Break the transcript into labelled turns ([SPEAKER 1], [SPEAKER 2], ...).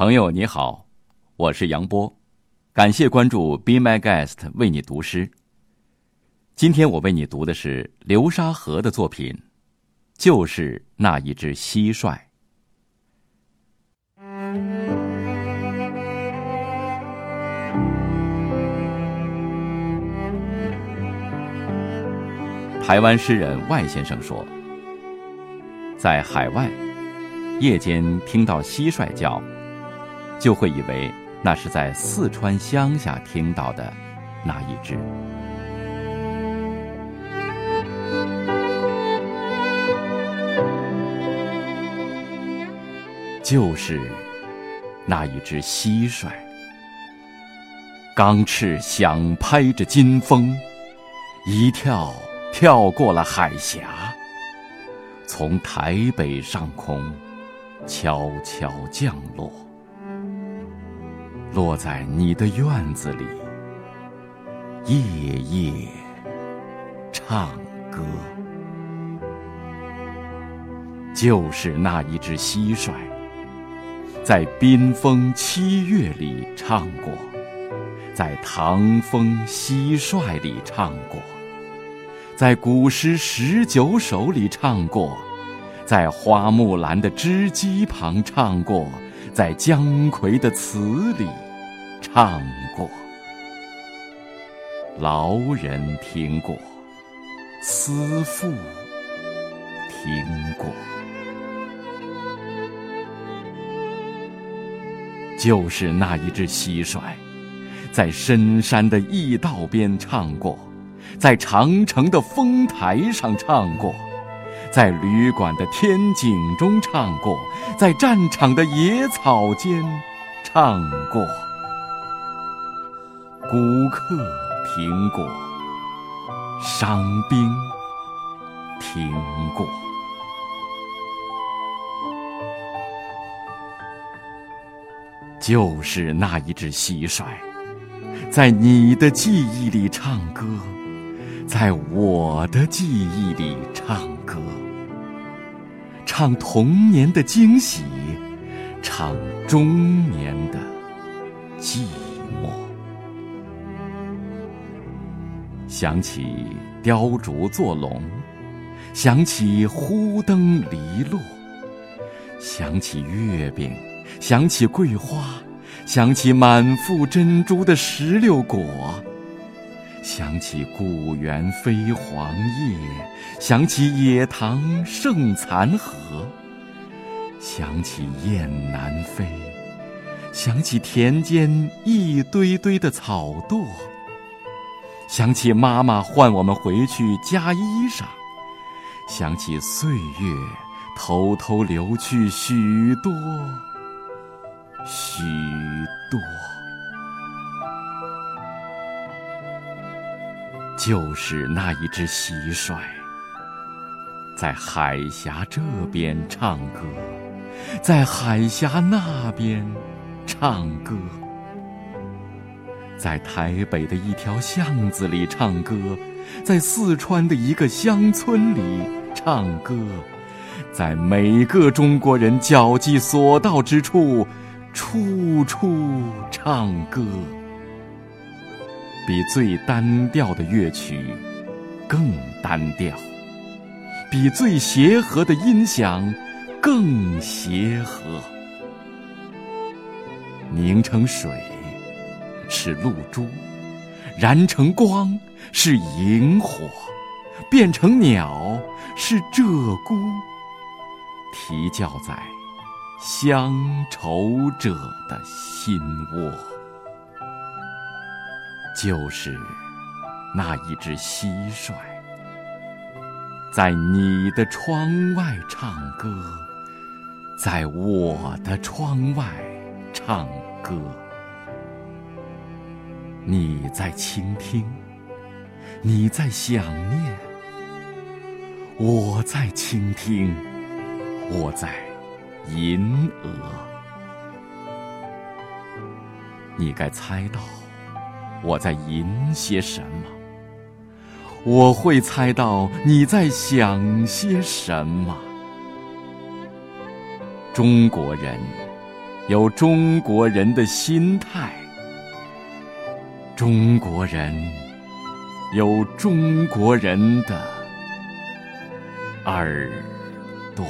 [SPEAKER 1] 朋友你好，我是杨波，感谢关注 Be My Guest 为你读诗。今天我为你读的是流沙河的作品，就是那一只蟋蟀。台湾诗人外先生说，在海外，夜间听到蟋蟀叫。就会以为那是在四川乡下听到的那一只，就是那一只蟋蟀，钢翅响拍着金风，一跳跳过了海峡，从台北上空悄悄降落。落在你的院子里，夜夜唱歌，就是那一只蟋蟀，在冰封七月里唱过，在唐风蟋蟀里唱过，在古诗十九首里唱过，在花木兰的织机旁唱过。在姜夔的词里唱过，劳人听过，思妇听过，就是那一只蟋蟀，在深山的驿道边唱过，在长城的峰台上唱过。在旅馆的天井中唱过，在战场的野草间唱过，古客听过，伤兵听过，就是那一只蟋蟀，在你的记忆里唱歌，在我的记忆里唱歌。唱童年的惊喜，唱中年的寂寞。想起雕竹做龙，想起忽灯篱落，想起月饼，想起桂花，想起满腹珍珠的石榴果。想起故园飞黄叶，想起野塘盛残荷，想起雁南飞，想起田间一堆堆的草垛，想起妈妈唤我们回去加衣裳，想起岁月偷偷流去许多许多。就是那一只蟋蟀，在海峡这边唱歌，在海峡那边唱歌，在台北的一条巷子里唱歌，在四川的一个乡村里唱歌，在每个中国人脚迹所到之处，处处唱歌。比最单调的乐曲更单调，比最协和的音响更协和。凝成水是露珠，燃成光是萤火，变成鸟是鹧鸪，啼叫在乡愁者的心窝。就是那一只蟋蟀，在你的窗外唱歌，在我的窗外唱歌。你在倾听，你在想念，我在倾听，我在吟额。你该猜到。我在吟些什么？我会猜到你在想些什么？中国人有中国人的心态中国人有中国人的耳朵。